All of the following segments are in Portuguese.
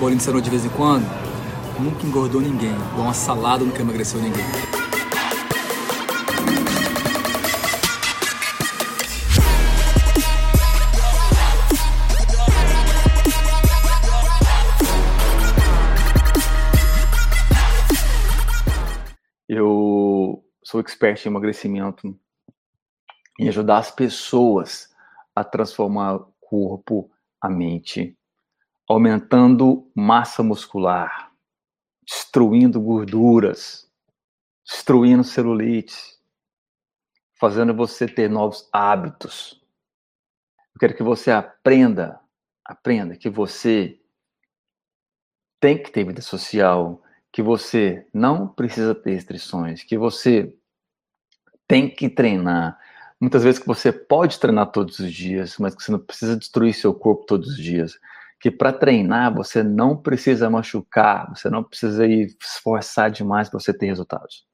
bolinho de cenoura de vez em quando, nunca engordou ninguém. Igual uma salada nunca emagreceu ninguém. Eu sou expert em emagrecimento, em ajudar as pessoas a transformar o corpo, a mente, aumentando massa muscular, destruindo gorduras, destruindo celulites, fazendo você ter novos hábitos. Eu quero que você aprenda, aprenda que você tem que ter vida social, que você não precisa ter restrições, que você tem que treinar. Muitas vezes que você pode treinar todos os dias, mas que você não precisa destruir seu corpo todos os dias. Que para treinar você não precisa machucar, você não precisa ir esforçar demais para você ter resultados.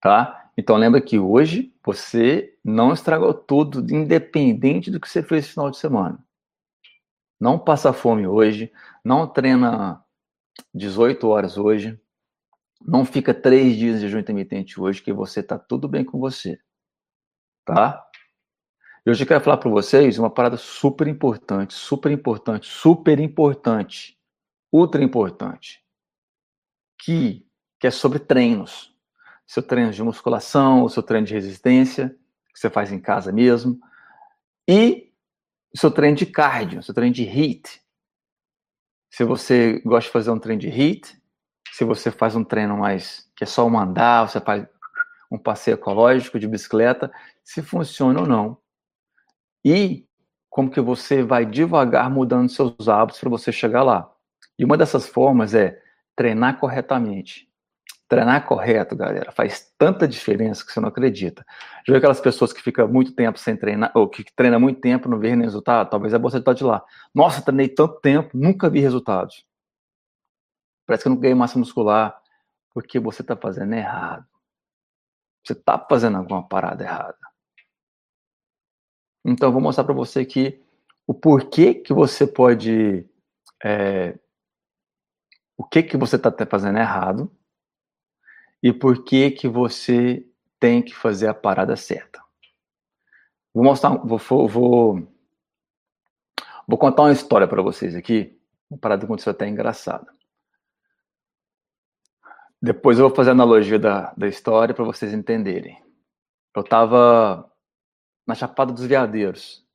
Tá? Então lembra que hoje você não estragou tudo, independente do que você fez no final de semana. Não passa fome hoje, não treina 18 horas hoje, não fica três dias de jejum intermitente hoje, que você tá tudo bem com você, tá? E hoje eu quero falar para vocês uma parada super importante, super importante, super importante, ultra importante, que, que é sobre treinos. Seu treino de musculação, o seu treino de resistência, que você faz em casa mesmo, e seu treino de cardio, seu treino de HIIT, se você gosta de fazer um treino de HIIT, se você faz um treino mais que é só um andar, você faz um passeio ecológico de bicicleta, se funciona ou não. E como que você vai devagar mudando seus hábitos para você chegar lá. E uma dessas formas é treinar corretamente. Treinar correto, galera, faz tanta diferença que você não acredita. Já viu aquelas pessoas que ficam muito tempo sem treinar, ou que treinam muito tempo, não vê nem resultado? Talvez é você estar de lá. Nossa, treinei tanto tempo, nunca vi resultados. Parece que eu não ganhei massa muscular, porque você está fazendo errado. Você está fazendo alguma parada errada. Então, vou mostrar para você aqui o porquê que você pode. É, o que que você está fazendo errado e por que que você tem que fazer a parada certa. Vou mostrar, vou, vou, vou contar uma história para vocês aqui, uma parada que aconteceu até engraçada. Depois eu vou fazer a analogia da, da história para vocês entenderem. Eu estava na Chapada dos Veadeiros,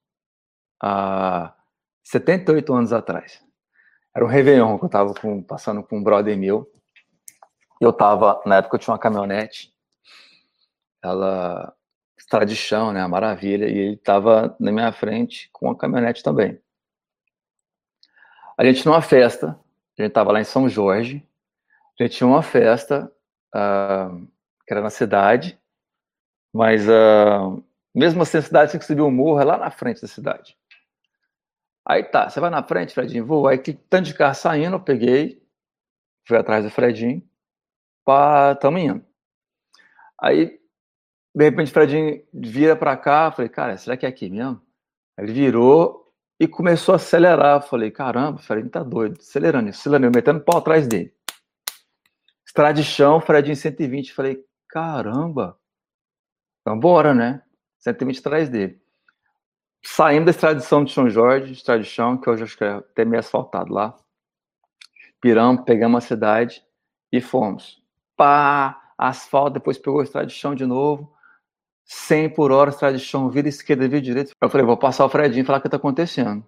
há 78 anos atrás. Era um Réveillon que eu estava passando com um brother meu, eu tava, na época eu tinha uma caminhonete, ela, estrada de chão, né, maravilha, e ele tava na minha frente com a caminhonete também. A gente numa festa, a gente tava lá em São Jorge, a gente tinha uma festa, uh, que era na cidade, mas uh, mesmo assim a cidade tinha que subir um morro, é lá na frente da cidade. Aí tá, você vai na frente, Fredinho, vou. Aí que tanto de carro saindo, eu peguei, fui atrás do Fredinho, pá, tamo indo. Aí, de repente, o Fredinho vira pra cá, falei, cara, será que é aqui mesmo? Aí ele virou e começou a acelerar. Falei, caramba, o Fredinho tá doido, acelerando, acelerando, metendo pau atrás dele. Estrada de chão, Fredinho 120. Falei, caramba, vambora, né? 120 atrás dele. Saímos da estrada de São Jorge, chão, que hoje acho que é até meio asfaltado lá. Piramos, pegamos a cidade e fomos pá, asfalto, depois pegou a estrada de novo, 100 por hora, chão, vira esquerda, vira direita. Eu falei, vou passar o Fredinho e falar o que tá acontecendo.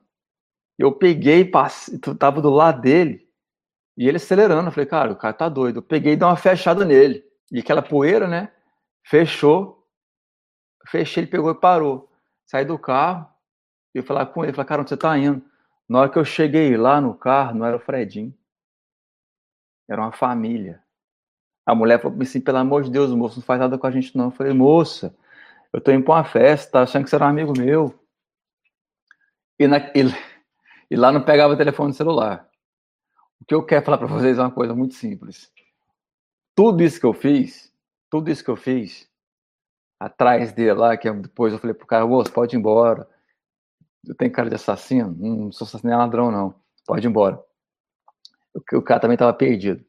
Eu peguei, passei, tava do lado dele, e ele acelerando. Eu falei, cara, o cara tá doido. Eu peguei e dei uma fechada nele. E aquela poeira, né? Fechou. Fechei, ele pegou e parou. Saí do carro e falar com ele. Falei, cara, onde você tá indo? Na hora que eu cheguei lá no carro, não era o Fredinho. Era uma família. A mulher falou assim, pelo amor de Deus, moço, não faz nada com a gente não. Eu falei, moça, eu tô indo pra uma festa, tá achando que você era um amigo meu. E, na, e, e lá não pegava o telefone celular. O que eu quero falar para vocês é uma coisa muito simples. Tudo isso que eu fiz, tudo isso que eu fiz, atrás dele lá, que depois eu falei pro cara, moço, pode ir embora. Eu tenho cara de assassino, não sou assassino, nem ladrão, não. pode ir embora. O, o cara também estava perdido,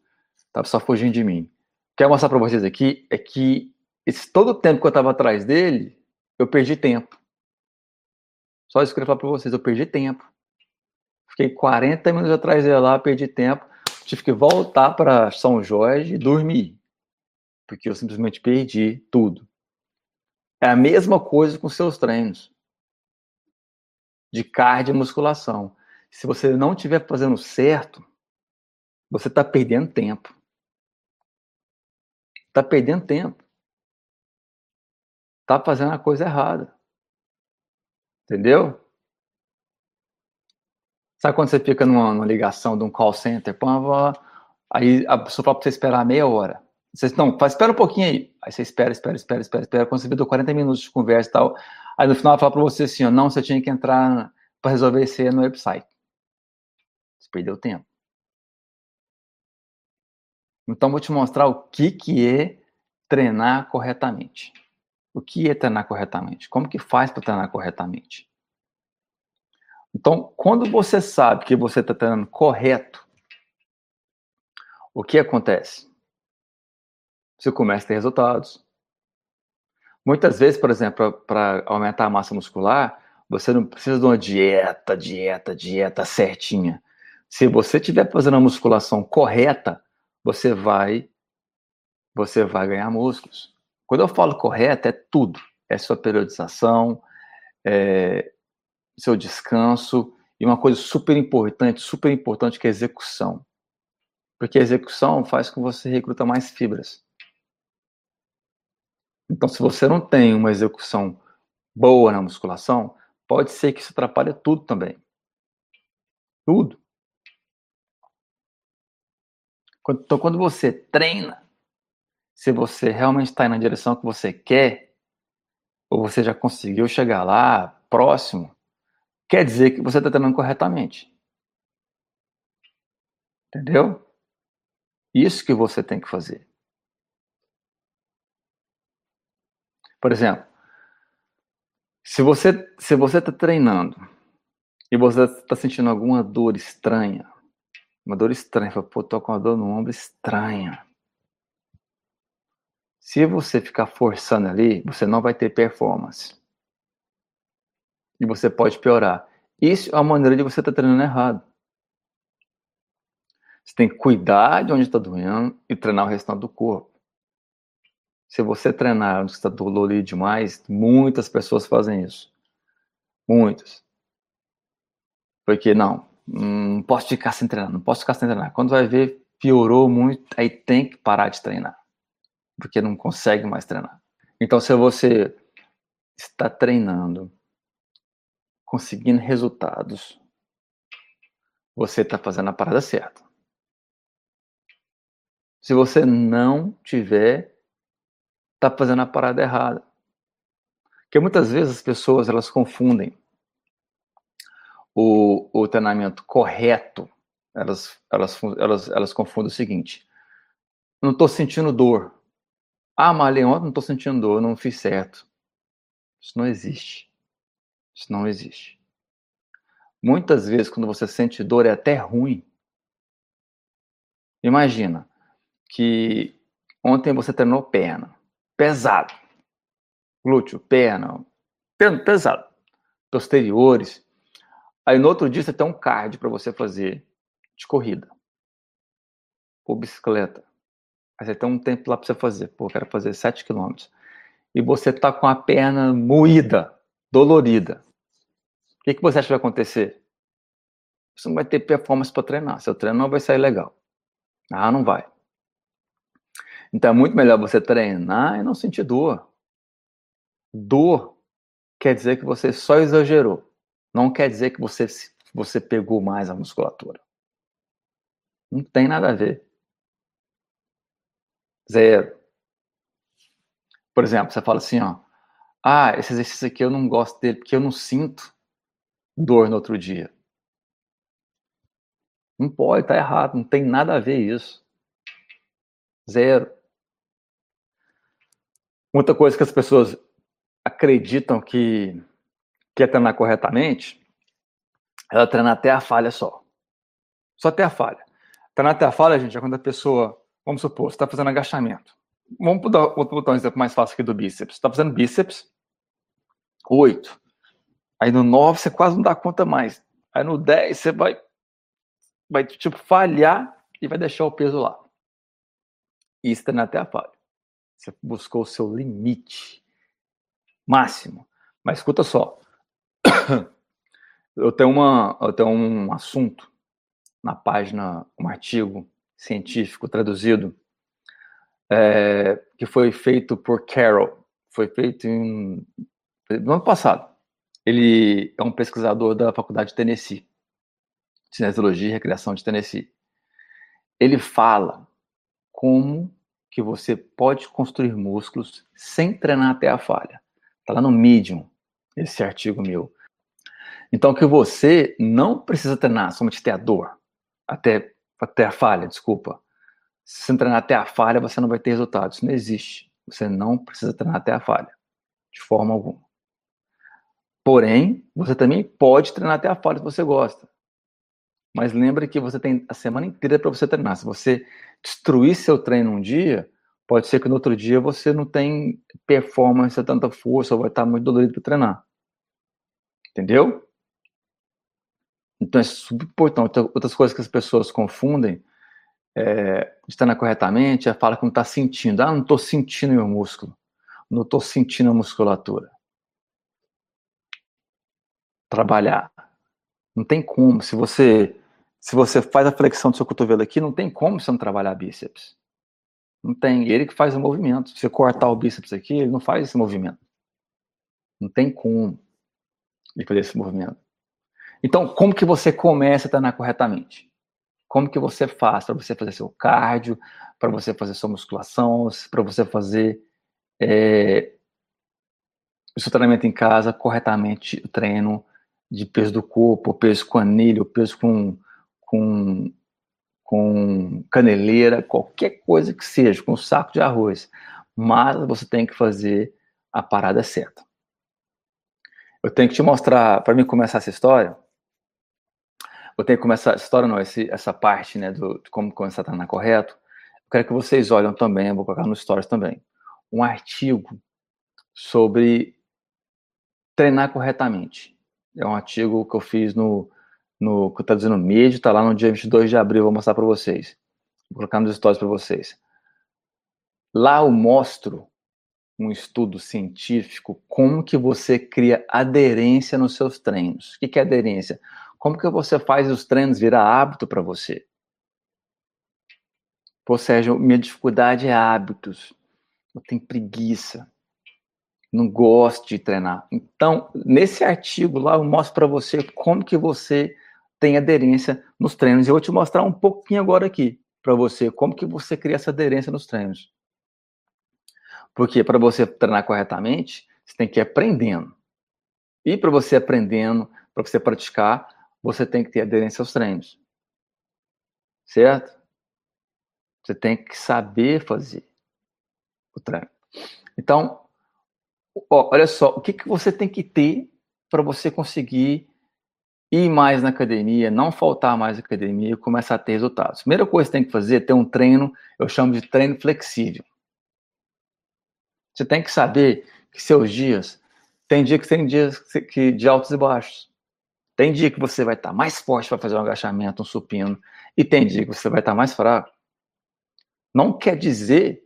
estava só fugindo de mim. O que eu quero mostrar para vocês aqui é que esse, todo o tempo que eu estava atrás dele, eu perdi tempo. Só isso que eu queria falar para vocês, eu perdi tempo. Fiquei 40 minutos atrás dele lá, perdi tempo. Tive que voltar para São Jorge e dormir. Porque eu simplesmente perdi tudo. É a mesma coisa com seus treinos de cardio e musculação. Se você não estiver fazendo certo, você está perdendo tempo. Está perdendo tempo. Está fazendo a coisa errada. Entendeu? Sabe quando você fica numa, numa ligação de um call center? Aí a pessoa para você esperar meia hora. Você, não, faz, espera um pouquinho aí. Aí você espera, espera, espera, espera, espera. Quando você vê, 40 minutos de conversa e tal. Aí no final ela fala para você assim: ó, não, você tinha que entrar para resolver isso no website. Você perdeu tempo. Então vou te mostrar o que, que é treinar corretamente. O que é treinar corretamente? Como que faz para treinar corretamente? Então, quando você sabe que você está treinando correto, o que acontece? Você começa a ter resultados. Muitas vezes, por exemplo, para aumentar a massa muscular, você não precisa de uma dieta, dieta, dieta certinha. Se você estiver fazendo a musculação correta, você vai você vai ganhar músculos. Quando eu falo correta, é tudo. É sua periodização, é seu descanso e uma coisa super importante, super importante que é a execução. Porque a execução faz com que você recruta mais fibras. Então, se você não tem uma execução boa na musculação, pode ser que isso atrapalhe tudo também. Tudo. Então, quando você treina, se você realmente está na direção que você quer, ou você já conseguiu chegar lá, próximo, quer dizer que você está treinando corretamente. Entendeu? Isso que você tem que fazer. Por exemplo, se você se você está treinando e você está sentindo alguma dor estranha, uma dor estranha, fala, pô, tô com uma dor no ombro estranha. Se você ficar forçando ali, você não vai ter performance. E você pode piorar. Isso é a maneira de você estar tá treinando errado. Você tem que cuidar de onde está doendo e treinar o restante do corpo. Se você treinar onde está dolorido demais, muitas pessoas fazem isso. Muitas. Porque não, não posso ficar sem treinar, não posso ficar sem treinar. Quando vai ver, piorou muito, aí tem que parar de treinar. Porque não consegue mais treinar. Então, se você está treinando, conseguindo resultados, você está fazendo a parada certa. Se você não tiver está fazendo a parada errada. Porque muitas vezes as pessoas elas confundem o, o treinamento correto, elas, elas, elas, elas confundem o seguinte: não estou sentindo dor. Ah, malhei ontem, não estou sentindo dor, não fiz certo. Isso não existe. Isso não existe. Muitas vezes, quando você sente dor, é até ruim. Imagina que ontem você treinou perna pesado. Glúteo, perna, pesado. Posteriores. Aí no outro dia você tem um card para você fazer de corrida. Ou bicicleta. Aí você tem um tempo lá para você fazer. Pô, quero fazer 7 km. E você tá com a perna moída, dolorida. O que, que você acha que vai acontecer? Você não vai ter performance para treinar. Seu treino não vai sair legal. Ah, não vai. Então é muito melhor você treinar e não sentir dor. Dor quer dizer que você só exagerou. Não quer dizer que você, você pegou mais a musculatura. Não tem nada a ver. Zero. Por exemplo, você fala assim, ó. Ah, esse exercício aqui eu não gosto dele porque eu não sinto dor no outro dia. Não pode, tá errado, não tem nada a ver isso. Zero. Muita coisa que as pessoas acreditam que, que é treinar corretamente, ela treina até a falha só. Só até a falha. Treinar até a falha, gente, é quando a pessoa, vamos supor, está fazendo agachamento. Vamos dar, botar um exemplo mais fácil aqui do bíceps. Está fazendo bíceps, 8. Aí no 9 você quase não dá conta mais. Aí no 10 você vai, vai tipo, falhar e vai deixar o peso lá. Isso treinar até a falha. Você buscou o seu limite máximo. Mas escuta só. Eu tenho, uma, eu tenho um assunto na página, um artigo científico traduzido, é, que foi feito por Carroll. Foi feito em, no ano passado. Ele é um pesquisador da Faculdade de Tennessee, de Cinesiologia e Recreação de Tennessee. Ele fala como que você pode construir músculos sem treinar até a falha. Está lá no Medium, esse artigo meu. Então, que você não precisa treinar somente até a dor, até, até a falha, desculpa. Se treinar até a falha, você não vai ter resultados. Isso não existe. Você não precisa treinar até a falha, de forma alguma. Porém, você também pode treinar até a falha se você gosta. Mas lembre que você tem a semana inteira para você treinar. Se você destruir seu treino um dia, pode ser que no outro dia você não tem performance, tanta força, ou vai estar muito dolorido para treinar. Entendeu? Então é super importante. Outras coisas que as pessoas confundem é, treinar corretamente é fala que não está sentindo. Ah, não estou sentindo meu músculo. Não estou sentindo a musculatura. Trabalhar. Não tem como. Se você se você faz a flexão do seu cotovelo aqui, não tem como você não trabalhar bíceps. Não tem. Ele que faz o movimento. Se você cortar o bíceps aqui, ele não faz esse movimento. Não tem como ele fazer esse movimento. Então, como que você começa a treinar corretamente? Como que você faz para você fazer seu cardio, para você fazer sua musculação, para você fazer é, o seu treinamento em casa corretamente, o treino de peso do corpo, peso com anilha, peso com, com, com caneleira, qualquer coisa que seja, com saco de arroz. Mas você tem que fazer a parada certa. Eu tenho que te mostrar, para mim começar essa história, eu tenho que começar essa história, não, esse, essa parte, né, do, de como começar a treinar correto. Eu quero que vocês olhem também, vou colocar nos stories também, um artigo sobre treinar corretamente. É um artigo que eu fiz no, no que está dizendo mídia, está lá no dia 22 de abril, vou mostrar para vocês. Vou colocar nos stories para vocês. Lá eu mostro um estudo científico como que você cria aderência nos seus treinos. O que é aderência? Como que você faz os treinos virar hábito para você? Ou seja, minha dificuldade é hábitos. Eu tenho preguiça. Não gosto de treinar. Então, nesse artigo lá, eu mostro para você como que você tem aderência nos treinos. Eu vou te mostrar um pouquinho agora aqui para você como que você cria essa aderência nos treinos. Porque para você treinar corretamente, você tem que ir aprendendo. E para você aprendendo, para você praticar, você tem que ter aderência aos treinos. Certo? Você tem que saber fazer o treino. Então, ó, olha só, o que, que você tem que ter para você conseguir ir mais na academia, não faltar mais na academia e começar a ter resultados. Primeira coisa que você tem que fazer é ter um treino, eu chamo de treino flexível. Você tem que saber que seus dias, tem dia que tem dias que, de altos e baixos. Tem dia que você vai estar mais forte para fazer um agachamento, um supino, e tem dia que você vai estar mais fraco. Não quer dizer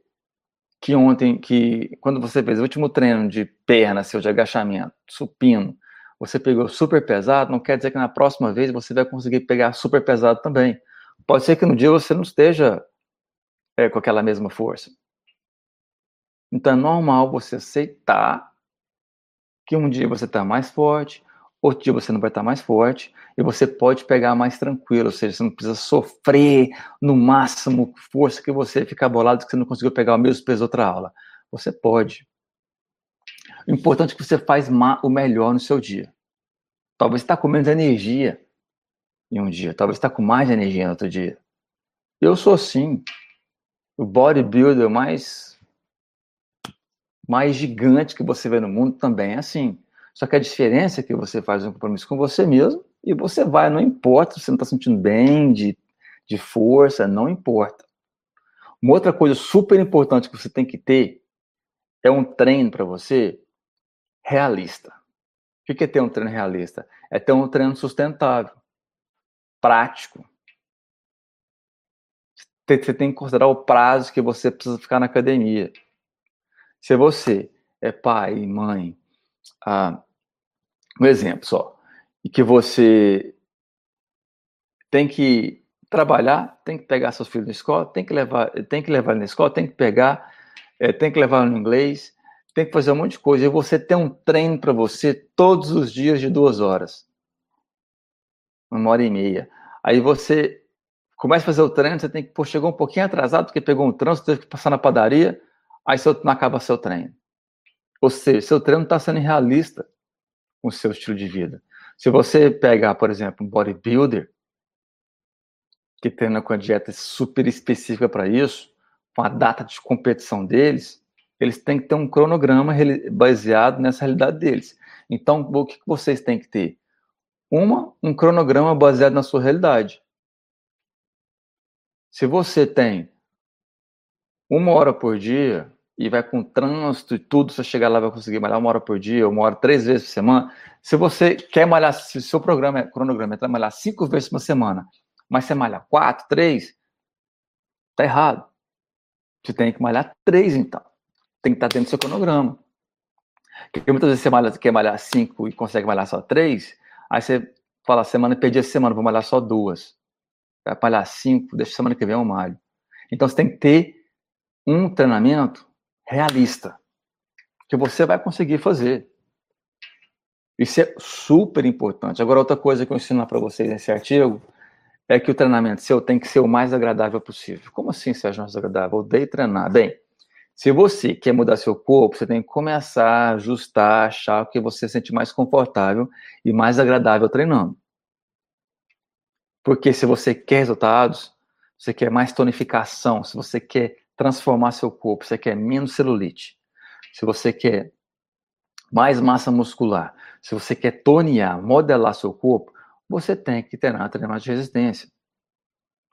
que ontem, que quando você fez o último treino de perna, seu de agachamento, supino, você pegou super pesado, não quer dizer que na próxima vez você vai conseguir pegar super pesado também. Pode ser que no dia você não esteja é, com aquela mesma força. Então é normal você aceitar que um dia você está mais forte, outro dia você não vai estar mais forte e você pode pegar mais tranquilo, ou seja, você não precisa sofrer no máximo força que você ficar bolado que você não conseguiu pegar o mesmo peso outra aula. Você pode. O importante é que você faz o melhor no seu dia. Talvez está com menos energia em um dia, talvez está com mais energia no outro dia. Eu sou assim, o bodybuilder mais mais gigante que você vê no mundo também é assim. Só que a diferença é que você faz um compromisso com você mesmo e você vai, não importa se você não está sentindo bem, de, de força, não importa. Uma outra coisa super importante que você tem que ter é um treino para você realista. O que é ter um treino realista? É ter um treino sustentável, prático. Você tem que considerar o prazo que você precisa ficar na academia. Se você é pai, mãe, ah, um exemplo só, e que você tem que trabalhar, tem que pegar seus filhos na escola, tem que levar, tem que levar na escola, tem que pegar, é, tem que levar no inglês, tem que fazer um monte de coisa. E você tem um treino para você todos os dias de duas horas, uma hora e meia. Aí você começa a fazer o treino, você tem que, pô, chegou um pouquinho atrasado porque pegou um trânsito, teve que passar na padaria, aí você não acaba seu treino. Ou seja, seu treino está sendo realista com o seu estilo de vida. Se você pegar, por exemplo, um bodybuilder, que treina com a dieta super específica para isso, com a data de competição deles, eles têm que ter um cronograma baseado nessa realidade deles. Então, o que vocês têm que ter? Uma, um cronograma baseado na sua realidade. Se você tem uma hora por dia e vai com trânsito e tudo, você chegar lá vai conseguir malhar uma hora por dia, uma hora três vezes por semana. Se você quer malhar, se o seu programa, é, cronograma é trabalhar cinco vezes por semana, mas você malha quatro, três, tá errado. Você tem que malhar três, então. Tem que estar dentro do seu cronograma. Porque muitas vezes você malha, quer malhar cinco e consegue malhar só três, aí você fala, semana, perdi a semana, vou malhar só duas. Vai malhar cinco, deixa semana que vem eu malho. Então você tem que ter um treinamento realista, que você vai conseguir fazer. Isso é super importante. Agora, outra coisa que eu ensino para vocês nesse artigo é que o treinamento seu tem que ser o mais agradável possível. Como assim, Sérgio, mais agradável? Eu odeio treinar. Bem, se você quer mudar seu corpo, você tem que começar a ajustar, achar o que você sente mais confortável e mais agradável treinando. Porque se você quer resultados, você quer mais tonificação, se você quer transformar seu corpo, você quer menos celulite, se você quer mais massa muscular, se você quer tonear, modelar seu corpo, você tem que treinar treinamento de resistência.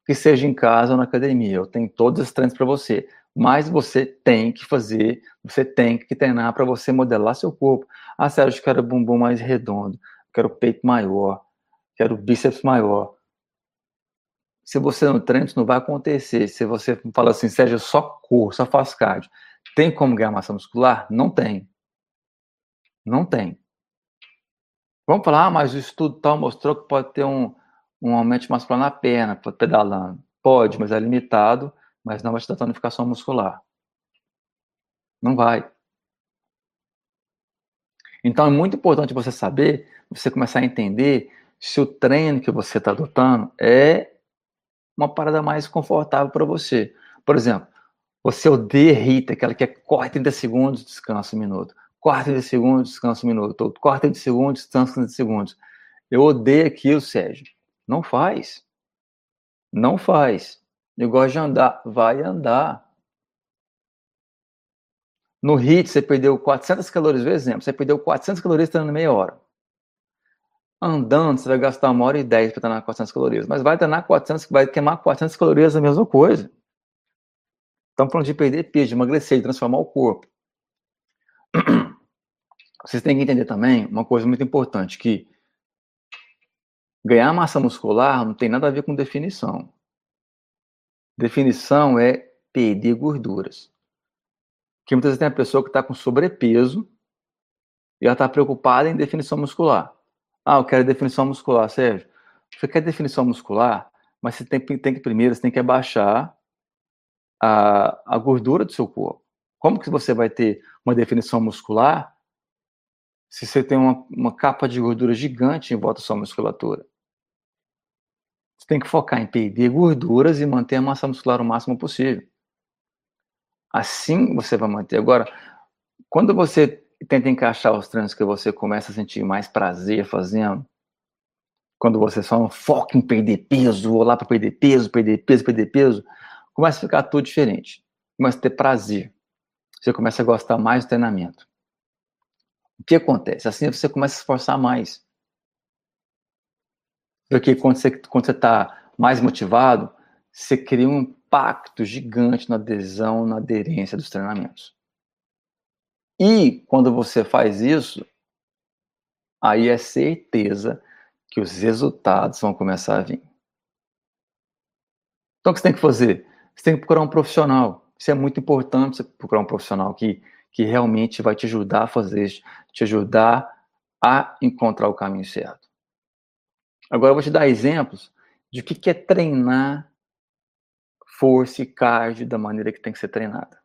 Que seja em casa ou na academia, eu tenho todos os treinos para você, mas você tem que fazer, você tem que treinar para você modelar seu corpo. Ah, Sérgio, eu quero bumbum mais redondo, quero peito maior, quero bíceps maior se você não treina, isso não vai acontecer. Se você fala assim, Sérgio, só corro, só faço cardio, tem como ganhar massa muscular? Não tem. Não tem. Vamos falar, ah, mas o estudo tal mostrou que pode ter um, um aumento de massa muscular na perna, pedalando. Pode, mas é limitado, mas não vai te dar tonificação muscular. Não vai. Então é muito importante você saber, você começar a entender se o treino que você está adotando é uma parada mais confortável para você. Por exemplo, você odeia Rita, aquela que é corre 30 segundos, descansa um minuto. Corre 30 segundos, descansa um minuto. Corre 30 segundos, descansa 30 segundos. Eu odeio aquilo, Sérgio. Não faz. Não faz. Eu gosto de andar. Vai andar. No HIT, você perdeu 400 calorias, por exemplo, você perdeu 400 calorias treinando meia hora. Andando, você vai gastar uma hora e dez para treinar 400 calorias. Mas vai treinar 400, vai queimar 400 calorias a mesma coisa. Estamos falando de perder peso, de emagrecer, de transformar o corpo. Vocês têm que entender também uma coisa muito importante, que ganhar massa muscular não tem nada a ver com definição. Definição é perder gorduras. Porque muitas vezes tem a pessoa que está com sobrepeso e ela está preocupada em definição muscular. Ah, eu quero definição muscular, Sérgio. Você quer definição muscular, mas você tem, tem que primeiro, você tem que abaixar a, a gordura do seu corpo. Como que você vai ter uma definição muscular se você tem uma, uma capa de gordura gigante em volta da sua musculatura? Você tem que focar em perder gorduras e manter a massa muscular o máximo possível. Assim você vai manter. Agora, quando você tenta encaixar os treinos que você começa a sentir mais prazer fazendo. Quando você só não foca em perder peso, ou lá para perder peso, perder peso, perder peso, começa a ficar tudo diferente. Começa a ter prazer. Você começa a gostar mais do treinamento. O que acontece? Assim você começa a se esforçar mais. Porque quando você quando você está mais motivado, você cria um impacto gigante na adesão, na aderência dos treinamentos. E quando você faz isso, aí é certeza que os resultados vão começar a vir. Então, o que você tem que fazer? Você tem que procurar um profissional. Isso é muito importante, você procurar um profissional que, que realmente vai te ajudar a fazer isso, te ajudar a encontrar o caminho certo. Agora eu vou te dar exemplos de o que é treinar força e cardio da maneira que tem que ser treinada.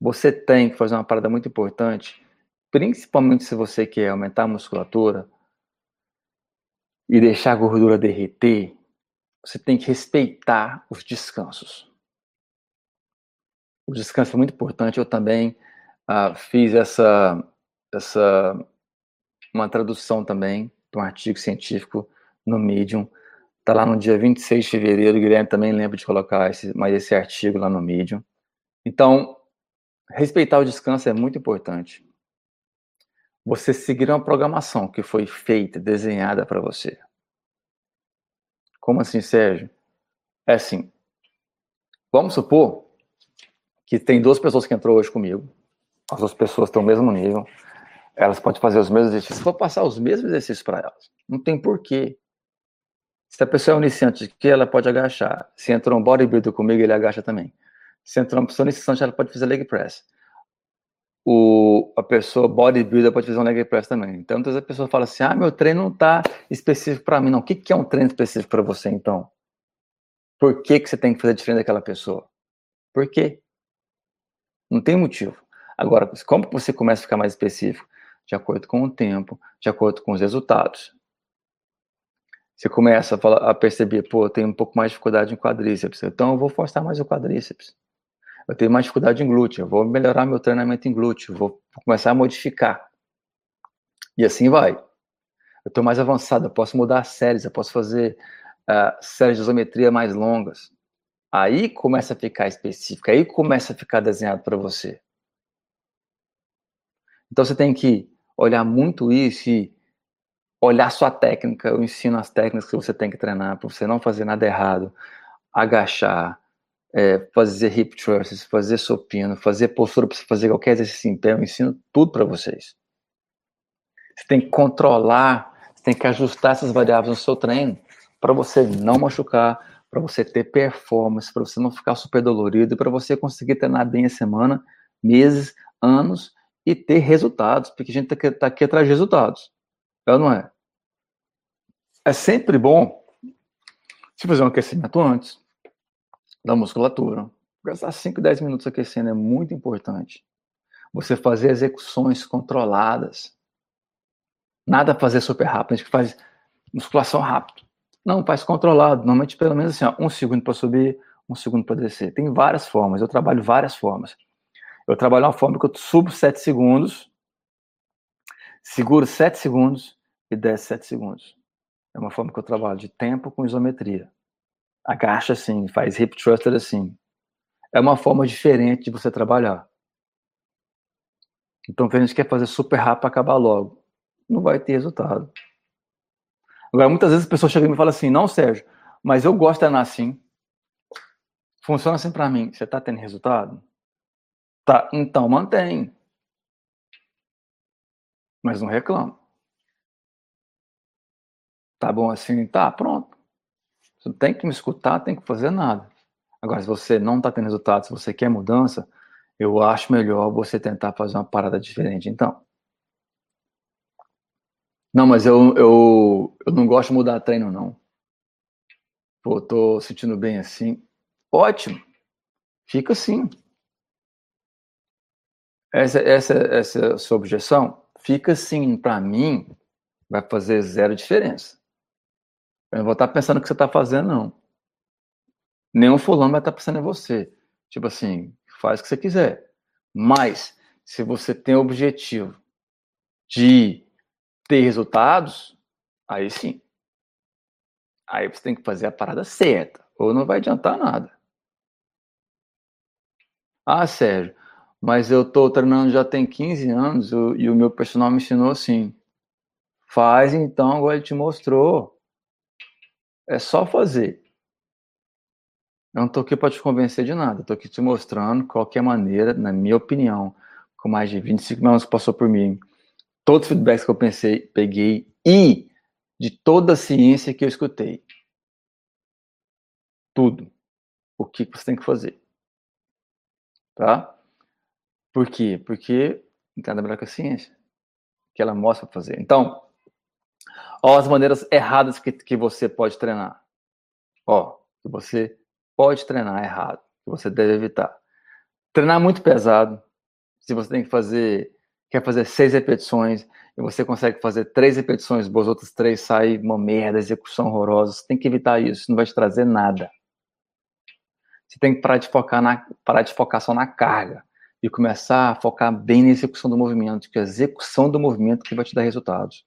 Você tem que fazer uma parada muito importante, principalmente se você quer aumentar a musculatura e deixar a gordura derreter, você tem que respeitar os descansos. O descanso é muito importante. Eu também uh, fiz essa, essa uma tradução também de um artigo científico no Medium. Está lá no dia 26 de fevereiro. O Guilherme também lembra de colocar esse, mais esse artigo lá no Medium. Então, respeitar o descanso é muito importante. Você seguir uma programação que foi feita, desenhada para você. Como assim, Sérgio? É assim. Vamos supor que tem duas pessoas que entrou hoje comigo. As duas pessoas estão no mesmo nível. Elas podem fazer os mesmos exercícios. Vou passar os mesmos exercícios para elas. Não tem porquê. Se a pessoa é iniciante, que ela pode agachar. Se entrou um bodybuilder comigo, ele agacha também. Se entrou uma pessoa iniciante, ela pode fazer leg press. O, a pessoa bodybuilder pode fazer um leg press também. Então, às vezes a pessoa fala assim: ah, meu treino não está específico para mim. Não, o que, que é um treino específico para você, então? Por que, que você tem que fazer diferente daquela pessoa? Por quê? Não tem motivo. Agora, como você começa a ficar mais específico? De acordo com o tempo, de acordo com os resultados. Você começa a, falar, a perceber, pô, eu tenho um pouco mais de dificuldade em quadríceps, então eu vou forçar mais o quadríceps. Eu tenho mais dificuldade em glúteo, eu vou melhorar meu treinamento em glúteo, vou começar a modificar. E assim vai. Eu estou mais avançado, eu posso mudar as séries, eu posso fazer uh, séries de isometria mais longas. Aí começa a ficar específico, aí começa a ficar desenhado para você. Então você tem que olhar muito isso e olhar sua técnica. Eu ensino as técnicas que você tem que treinar para você não fazer nada errado. Agachar, é, fazer hip thrusts, fazer supino, fazer postura para fazer qualquer exercício em pé. Eu ensino tudo para vocês. Você tem que controlar, você tem que ajustar essas variáveis no seu treino para você não machucar, para você ter performance, para você não ficar super dolorido, para você conseguir treinar bem a semana, meses, anos e ter resultados, porque a gente está aqui, tá aqui atrás de resultados. É ou não é? É sempre bom se fazer um aquecimento antes da musculatura. Gastar 5, 10 minutos aquecendo é muito importante. Você fazer execuções controladas. Nada fazer super rápido, a gente faz musculação rápido. Não, faz controlado. Normalmente, pelo menos assim, ó, um segundo para subir, um segundo para descer. Tem várias formas, eu trabalho várias formas. Eu trabalho uma forma que eu subo 7 segundos, seguro 7 segundos e desce 7 segundos. É uma forma que eu trabalho de tempo com isometria. Agacha assim, faz hip thruster assim. É uma forma diferente de você trabalhar. Então, a gente quer fazer super rápido para acabar logo. Não vai ter resultado. Agora, muitas vezes a pessoa chega e me fala assim: não, Sérgio, mas eu gosto de treinar assim. Funciona assim para mim. Você está tendo resultado? Tá, então mantém. Mas não reclama. Tá bom assim? Tá, pronto. Você tem que me escutar, tem que fazer nada. Agora, se você não está tendo resultado, se você quer mudança, eu acho melhor você tentar fazer uma parada diferente, então. Não, mas eu, eu, eu não gosto de mudar treino, não. Pô, tô sentindo bem assim. Ótimo. Fica assim. Essa, essa, essa sua objeção, fica assim, para mim, vai fazer zero diferença. Eu não vou estar pensando o que você está fazendo, não. Nenhum fulano vai estar pensando em você. Tipo assim, faz o que você quiser. Mas, se você tem o objetivo de ter resultados, aí sim. Aí você tem que fazer a parada certa, ou não vai adiantar nada. Ah, Sérgio, mas eu tô treinando já tem 15 anos e o meu personal me ensinou assim. Faz então, agora ele te mostrou. É só fazer. Eu não estou aqui para te convencer de nada. Estou aqui te mostrando qualquer maneira, na minha opinião, com mais de 25 anos que passou por mim, todos os feedbacks que eu pensei, peguei e de toda a ciência que eu escutei. Tudo. O que você tem que fazer. Tá? Por quê? Porque nada melhor que a ciência. Que ela mostra para fazer. Então, ó, as maneiras erradas que, que você pode treinar. Ó, que você pode treinar errado, que você deve evitar. Treinar muito pesado, se você tem que fazer, quer fazer seis repetições e você consegue fazer três repetições, boas outras três saem uma merda, execução horrorosa, você tem que evitar isso, não vai te trazer nada. Você tem que parar de focar na, parar de focar só na carga e começar a focar bem na execução do movimento, que é a execução do movimento que vai te dar resultados.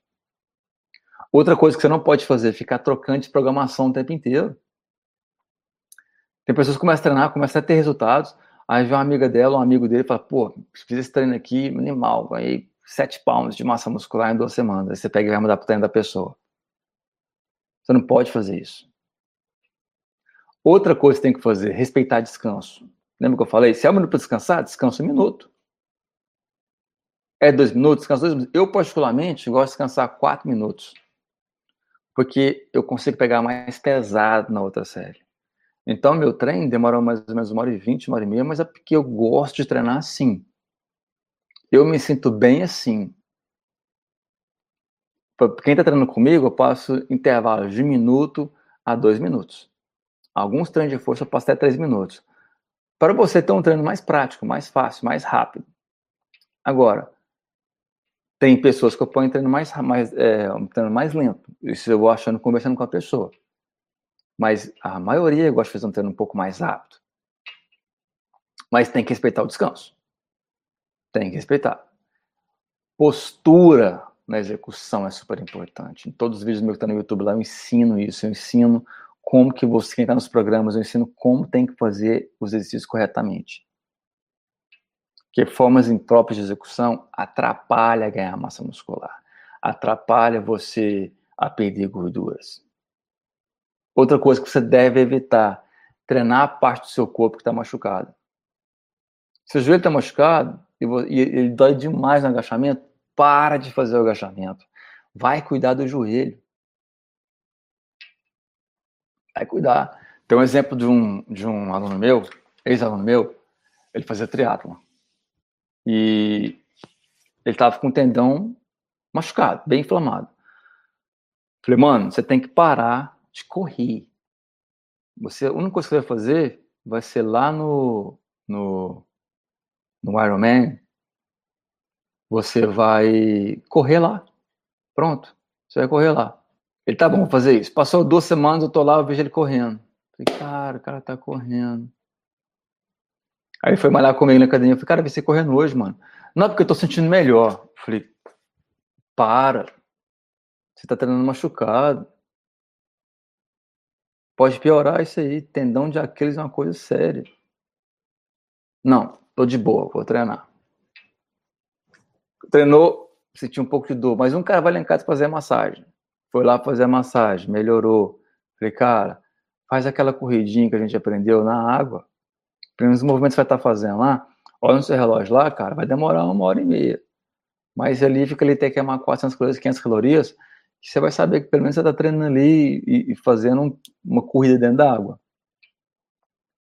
Outra coisa que você não pode fazer é ficar trocando de programação o tempo inteiro. Tem pessoas que começam a treinar, começam a ter resultados, aí vem uma amiga dela, um amigo dele, fala, pô, fiz esse treino aqui, animal, ganhei 7 pounds de massa muscular em duas semanas. Aí você pega e vai mudar para o treino da pessoa. Você não pode fazer isso. Outra coisa que você tem que fazer, respeitar descanso. Lembra que eu falei? Se é um minuto para descansar, descansa um minuto. É dois minutos, descansa dois minutos. Eu, particularmente, gosto de descansar quatro minutos. Porque eu consigo pegar mais pesado na outra série. Então, meu treino demora mais ou menos uma hora e vinte, uma hora e meia, mas é porque eu gosto de treinar assim. Eu me sinto bem assim. Quem está treinando comigo, eu passo intervalos de minuto a dois minutos. Alguns treinos de força eu passo até três minutos. Para você ter um treino mais prático, mais fácil, mais rápido. Agora, tem pessoas que eu ponho treino mais, mais, é, um treino mais lento. Isso eu vou achando conversando com a pessoa. Mas a maioria gosta de fazer um treino um pouco mais rápido. Mas tem que respeitar o descanso. Tem que respeitar. Postura na execução é super importante. Em todos os vídeos meus que estão no YouTube lá, eu ensino isso. Eu ensino como que você, quem está nos programas, eu ensino como tem que fazer os exercícios corretamente. Porque formas impróprias de execução atrapalha ganhar massa muscular. Atrapalha você a perder gorduras. Outra coisa que você deve evitar, treinar a parte do seu corpo que está machucada. Se o joelho está machucado e ele dói demais no agachamento, para de fazer o agachamento. Vai cuidar do joelho. Vai cuidar. Tem um exemplo de um, de um aluno meu, ex-aluno meu, ele fazia triatlon. E ele estava com o tendão machucado, bem inflamado. Falei, mano, você tem que parar de correr. Você, a única coisa que você vai fazer vai ser lá no, no, no Ironman, você vai correr lá. Pronto, você vai correr lá. Ele tá bom, vou fazer isso. Passou duas semanas, eu tô lá, eu vejo ele correndo. Falei, cara, o cara tá correndo. Aí foi malhar comigo na academia. Falei, cara, você correndo hoje, mano. Não, porque eu tô sentindo melhor. Falei, para. Você tá treinando machucado. Pode piorar isso aí. Tendão de Aquiles é uma coisa séria. Não, tô de boa, vou treinar. Treinou, senti um pouco de dor, mas um cara vai lá em casa fazer massagem. Foi lá fazer a massagem, melhorou. Falei, cara, faz aquela corridinha que a gente aprendeu na água. Primeiros movimentos que você vai estar tá fazendo lá, olha no seu relógio lá, cara, vai demorar uma hora e meia. Mas ali fica ali, que queimar 400 calorias, 500 calorias que você vai saber que pelo menos você está treinando ali e, e fazendo um, uma corrida dentro da água.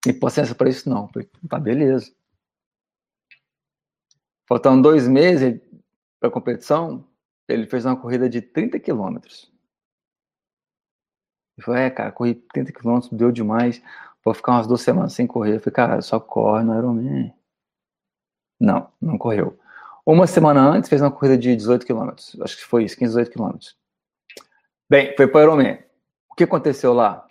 E paciência para isso não. Tá beleza. Faltando dois meses para a competição, ele fez uma corrida de 30 quilômetros. Ele falou, é, cara, corri 30 quilômetros, deu demais. Vou ficar umas duas semanas sem correr. Eu falei, cara, só corre no Ironman. Não, não correu. Uma semana antes fez uma corrida de 18 quilômetros. Acho que foi isso, 15, 18 quilômetros. Bem, foi para o Ironman. O que aconteceu lá?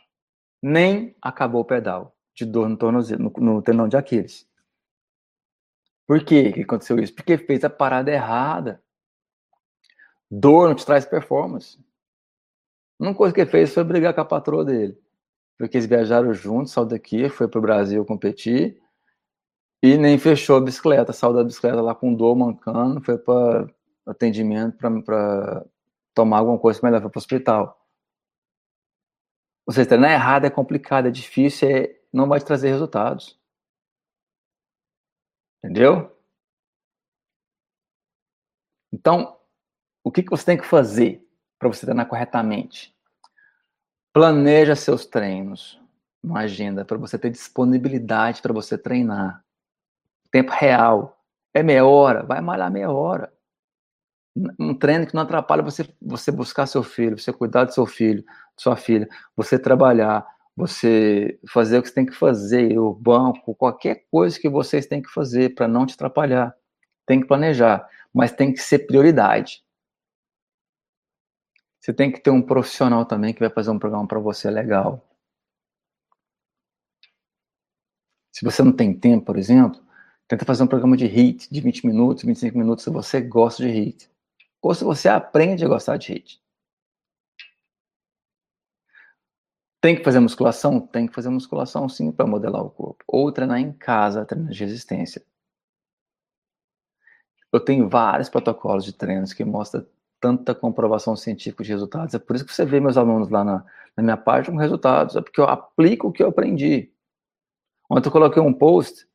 Nem acabou o pedal de dor no tornozelo, no, no tendão de Aquiles. Por que aconteceu isso? Porque fez a parada errada. Dor não te traz performance. Uma coisa que ele fez foi brigar com a patroa dele. Porque eles viajaram juntos, saiu daqui, foi para o Brasil competir e nem fechou a bicicleta. Saiu da bicicleta lá com dor, mancando, foi para atendimento para tomar alguma coisa que me leva para o hospital. Você treinar errado é complicado, é difícil, é, não vai te trazer resultados. Entendeu? Então, o que, que você tem que fazer para você treinar corretamente? Planeja seus treinos, uma agenda, para você ter disponibilidade para você treinar. Tempo real. É meia hora, vai malhar meia hora. Um treino que não atrapalha você, você buscar seu filho, você cuidar do seu filho, sua filha, você trabalhar, você fazer o que você tem que fazer, o banco, qualquer coisa que vocês têm que fazer para não te atrapalhar. Tem que planejar, mas tem que ser prioridade. Você tem que ter um profissional também que vai fazer um programa para você legal. Se você não tem tempo, por exemplo, tenta fazer um programa de HIT de 20 minutos, 25 minutos, se você gosta de HIT. Ou se você aprende a gostar de HIT. Tem que fazer musculação? Tem que fazer musculação sim para modelar o corpo. Ou treinar em casa, treinar de resistência. Eu tenho vários protocolos de treinos que mostram tanta comprovação científica de resultados. É por isso que você vê meus alunos lá na, na minha página com resultados. É porque eu aplico o que eu aprendi. Ontem eu coloquei um post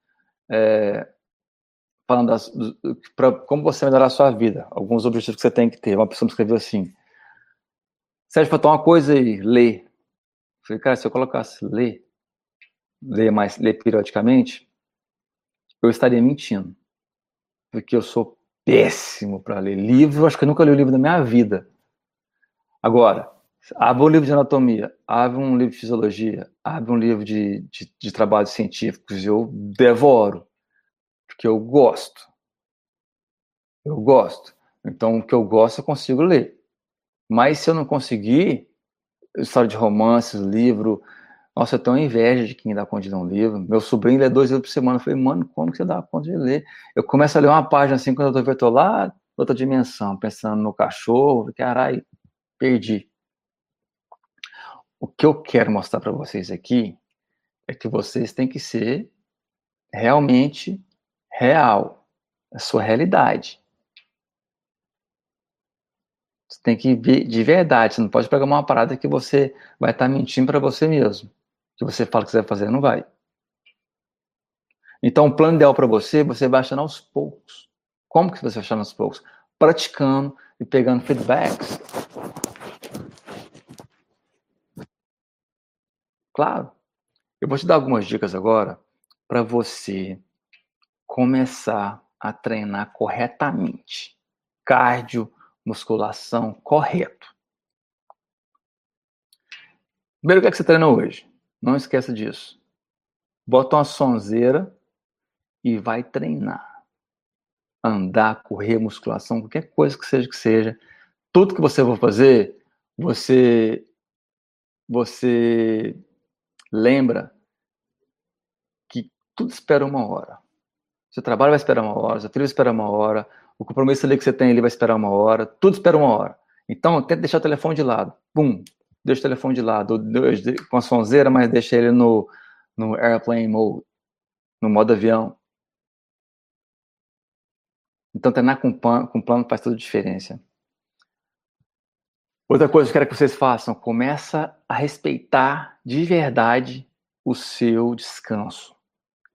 é, falando das, para como você melhorar a sua vida, alguns objetivos que você tem que ter. Uma pessoa me escreveu assim: Sérgio, faltou uma coisa aí, ler. Falei, cara, se eu colocasse ler, ler mais, ler periodicamente, eu estaria mentindo. Porque eu sou péssimo para ler livro, acho que eu nunca li um livro da minha vida. Agora, abre um livro de anatomia, abre um livro de fisiologia, abre um livro de, de, de trabalhos científicos, eu devoro, porque eu gosto. Eu gosto. Então, o que eu gosto, eu consigo ler. Mas se eu não conseguir, história de romances, livro, nossa, eu tenho inveja de quem dá conta de ler um livro. Meu sobrinho lê dois livros por semana. Eu falei, mano, como que você dá conta de ler? Eu começo a ler uma página assim, quando eu tô, lá, outra dimensão, pensando no cachorro, caralho, perdi. O que eu quero mostrar para vocês aqui é que vocês têm que ser realmente real, a sua realidade. Você tem que ver de verdade, você não pode pegar uma parada que você vai estar tá mentindo para você mesmo que você fala que você vai fazer, não vai. Então, o plano ideal para você, você vai achando aos poucos. Como que você vai achando aos poucos? Praticando e pegando feedbacks. Claro. Eu vou te dar algumas dicas agora para você começar a treinar corretamente. Cardio, musculação correto. Primeiro, o que, é que você treina hoje? Não esqueça disso. Bota uma sonzeira e vai treinar. Andar, correr, musculação, qualquer coisa que seja que seja. Tudo que você for fazer, você você lembra que tudo espera uma hora. Seu trabalho vai esperar uma hora, seu filho vai esperar uma hora, o compromisso ali que você tem ele vai esperar uma hora, tudo espera uma hora. Então, tenta deixar o telefone de lado. Pum, deixa o telefone de lado, com a sonzeira, mas deixa ele no, no airplane mode, no modo avião. Então, treinar com, plano, com plano faz toda a diferença. Outra coisa que eu quero que vocês façam, começa a respeitar de verdade o seu descanso.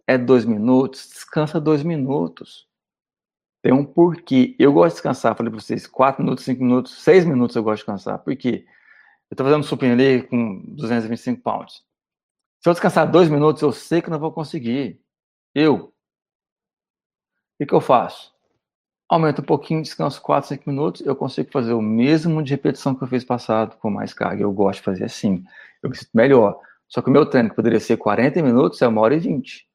É dois minutos, descansa dois minutos. Tem um porquê. Eu gosto de descansar, falei para vocês, quatro minutos, cinco minutos, seis minutos eu gosto de descansar. Por quê? Eu estou fazendo supino ali com 225 pounds. Se eu descansar dois minutos, eu sei que não vou conseguir. Eu. O que, eu faço? Aumento um pouquinho, descanso 4, 5 minutos, eu consigo fazer o mesmo de repetição que eu fiz passado com mais carga. Eu gosto de fazer assim. Eu me sinto melhor. Só que o meu treino, que poderia ser 40 minutos, é uma hora e 20.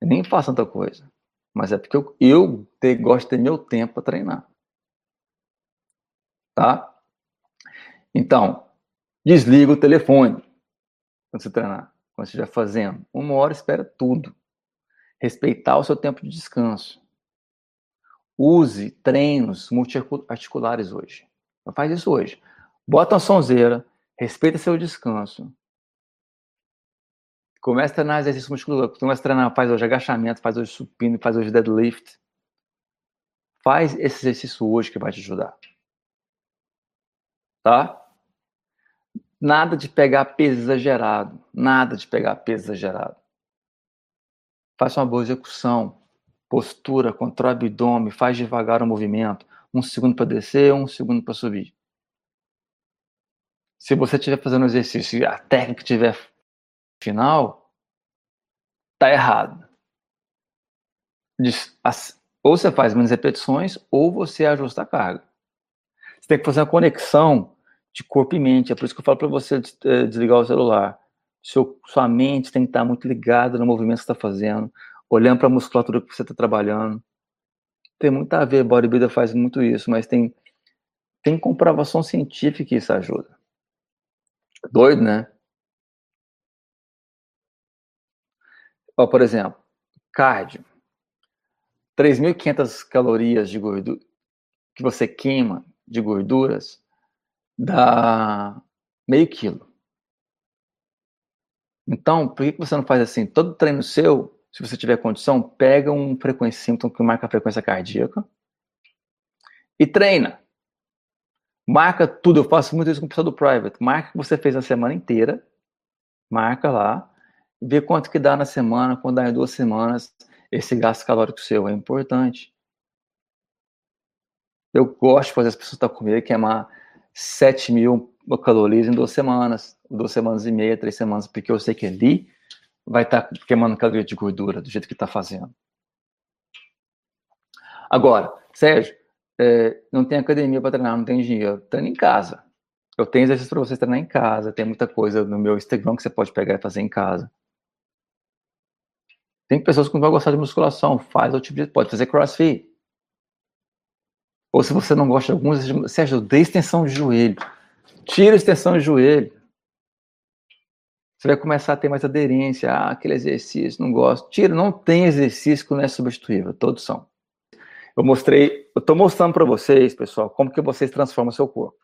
Eu nem faço tanta coisa. Mas é porque eu, eu te, gosto de ter meu tempo para treinar. Tá? Então, desliga o telefone quando você treinar, quando você estiver fazendo. Uma hora espera tudo. Respeitar o seu tempo de descanso. Use treinos multiarticulares hoje. Faz isso hoje. Bota uma sonzeira, respeita seu descanso. Começa a treinar exercício muscular. Começa a treinar, faz hoje agachamento, faz hoje supino, faz hoje deadlift. Faz esse exercício hoje que vai te ajudar. Tá? Nada de pegar peso exagerado. Nada de pegar peso exagerado. Faça uma boa execução. Postura, controla o abdômen, faz devagar o movimento. Um segundo para descer, um segundo para subir. Se você estiver fazendo exercício e a técnica estiver final, tá errado. Ou você faz menos repetições, ou você ajusta a carga. Você tem que fazer uma conexão de corpo e mente. É por isso que eu falo para você eh, desligar o celular. Seu, sua mente tem que estar muito ligada no movimento que você está fazendo, olhando para a musculatura que você está trabalhando. Tem muito a ver, bodybuilder faz muito isso, mas tem, tem comprovação científica que isso ajuda. Doido, né? Ó, por exemplo, cardio. 3.500 calorias de gordura que você queima de gorduras dá meio quilo. Então, por que você não faz assim? Todo treino seu, se você tiver condição, pega um frequencímetro que marca a frequência cardíaca e treina. Marca tudo. Eu faço muito isso com o pessoal do private. Marca o que você fez a semana inteira. Marca lá. Vê quanto que dá na semana, quando dá em duas semanas. Esse gasto calórico seu é importante. Eu gosto de fazer as pessoas estar comigo queimar 7 mil calorias em duas semanas, duas semanas e meia, três semanas, porque eu sei que ali vai estar queimando caloria de gordura do jeito que está fazendo. Agora, Sérgio, é, não tem academia para treinar, não tem dinheiro, treina em casa. Eu tenho exercício para você treinar em casa, tem muita coisa no meu Instagram que você pode pegar e fazer em casa. Tem pessoas que não vão gostar de musculação, faz o tipo de, pode fazer crossfit. Ou se você não gosta de alguns, Sérgio, dê extensão de joelho. Tira a extensão de joelho. Você vai começar a ter mais aderência. Ah, aquele exercício, não gosto. Tira, não tem exercício que não é substituível. Todos são. Eu mostrei, eu estou mostrando para vocês, pessoal, como que vocês transformam seu corpo.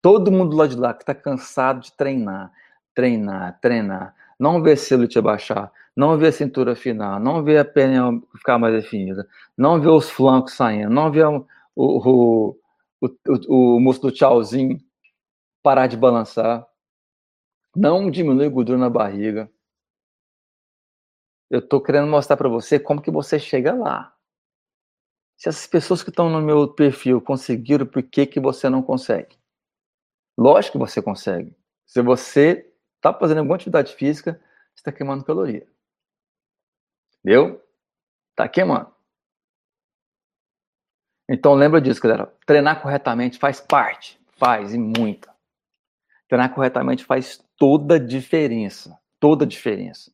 Todo mundo lá de lá que está cansado de treinar, treinar, treinar, não vê celulite abaixar, não vê a cintura final, não vê a perna ficar mais definida, não vê os flancos saindo, não vê o, o, o, o, o músculo tchauzinho parar de balançar, não diminui gordura na barriga. Eu estou querendo mostrar para você como que você chega lá. Se essas pessoas que estão no meu perfil conseguiram, por que, que você não consegue? Lógico que você consegue. Se você está fazendo alguma atividade física, está queimando caloria. Entendeu? Tá queimando. Então lembra disso, galera. Treinar corretamente faz parte, faz e muita. Treinar corretamente faz toda a diferença, toda a diferença.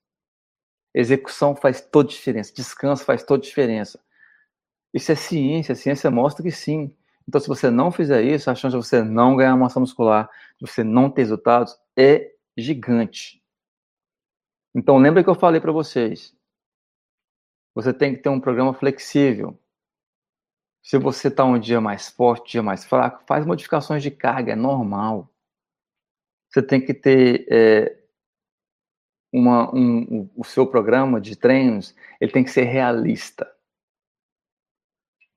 Execução faz toda a diferença, descanso faz toda a diferença. Isso é ciência, a ciência mostra que sim. Então, se você não fizer isso, a chance de você não ganhar massa muscular, de você não ter resultados, é gigante. Então, lembra que eu falei para vocês, você tem que ter um programa flexível. Se você está um dia mais forte, um dia mais fraco, faz modificações de carga, é normal. Você tem que ter é, uma, um, o seu programa de treinos, ele tem que ser realista.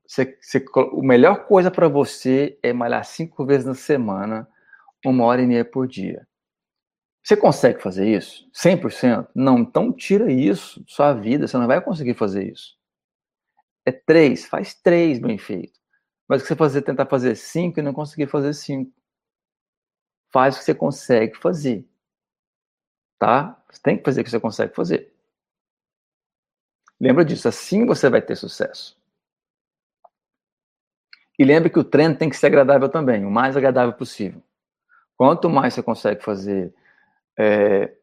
Você, você, a melhor coisa para você é malhar cinco vezes na semana, uma hora e meia por dia. Você consegue fazer isso? 100%? Não, então tira isso da sua vida, você não vai conseguir fazer isso. É três, faz três bem feito. Mas o que você fazer, tentar fazer cinco e não conseguir fazer cinco. Faz o que você consegue fazer. Tá? Você tem que fazer o que você consegue fazer. Lembra disso, assim você vai ter sucesso. E lembre que o treino tem que ser agradável também, o mais agradável possível. Quanto mais você consegue fazer é,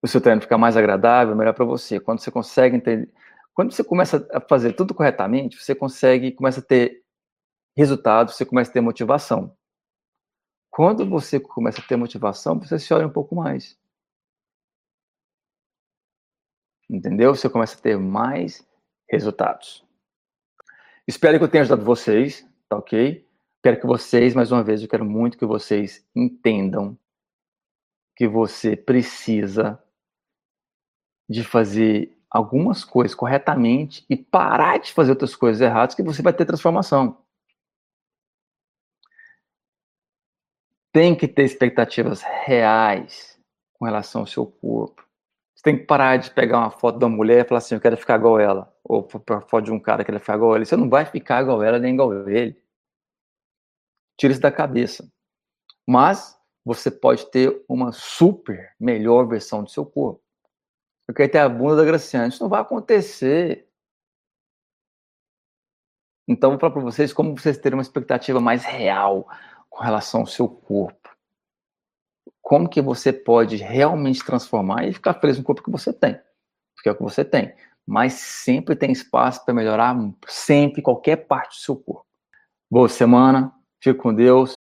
o seu treino ficar mais agradável, melhor para você. Quando você consegue entender, quando você começa a fazer tudo corretamente, você consegue, começa a ter resultados, você começa a ter motivação. Quando você começa a ter motivação, você se olha um pouco mais. Entendeu? Você começa a ter mais resultados. Espero que eu tenha ajudado vocês, tá ok? Quero que vocês, mais uma vez, eu quero muito que vocês entendam que você precisa de fazer algumas coisas corretamente e parar de fazer outras coisas erradas que você vai ter transformação. Tem que ter expectativas reais com relação ao seu corpo. Você tem que parar de pegar uma foto da mulher e falar assim, eu quero ficar igual ela. Ou a foto de um cara que quer ficar igual ele. Você não vai ficar igual ela nem igual ele. Tira isso da cabeça. Mas você pode ter uma super melhor versão do seu corpo. Eu quero ter a bunda da Graciane. Isso não vai acontecer. Então, vou falar para vocês como vocês terem uma expectativa mais real com relação ao seu corpo. Como que você pode realmente transformar e ficar feliz no corpo que você tem. Porque é o que você tem. Mas sempre tem espaço para melhorar sempre qualquer parte do seu corpo. Boa semana. Fique com Deus.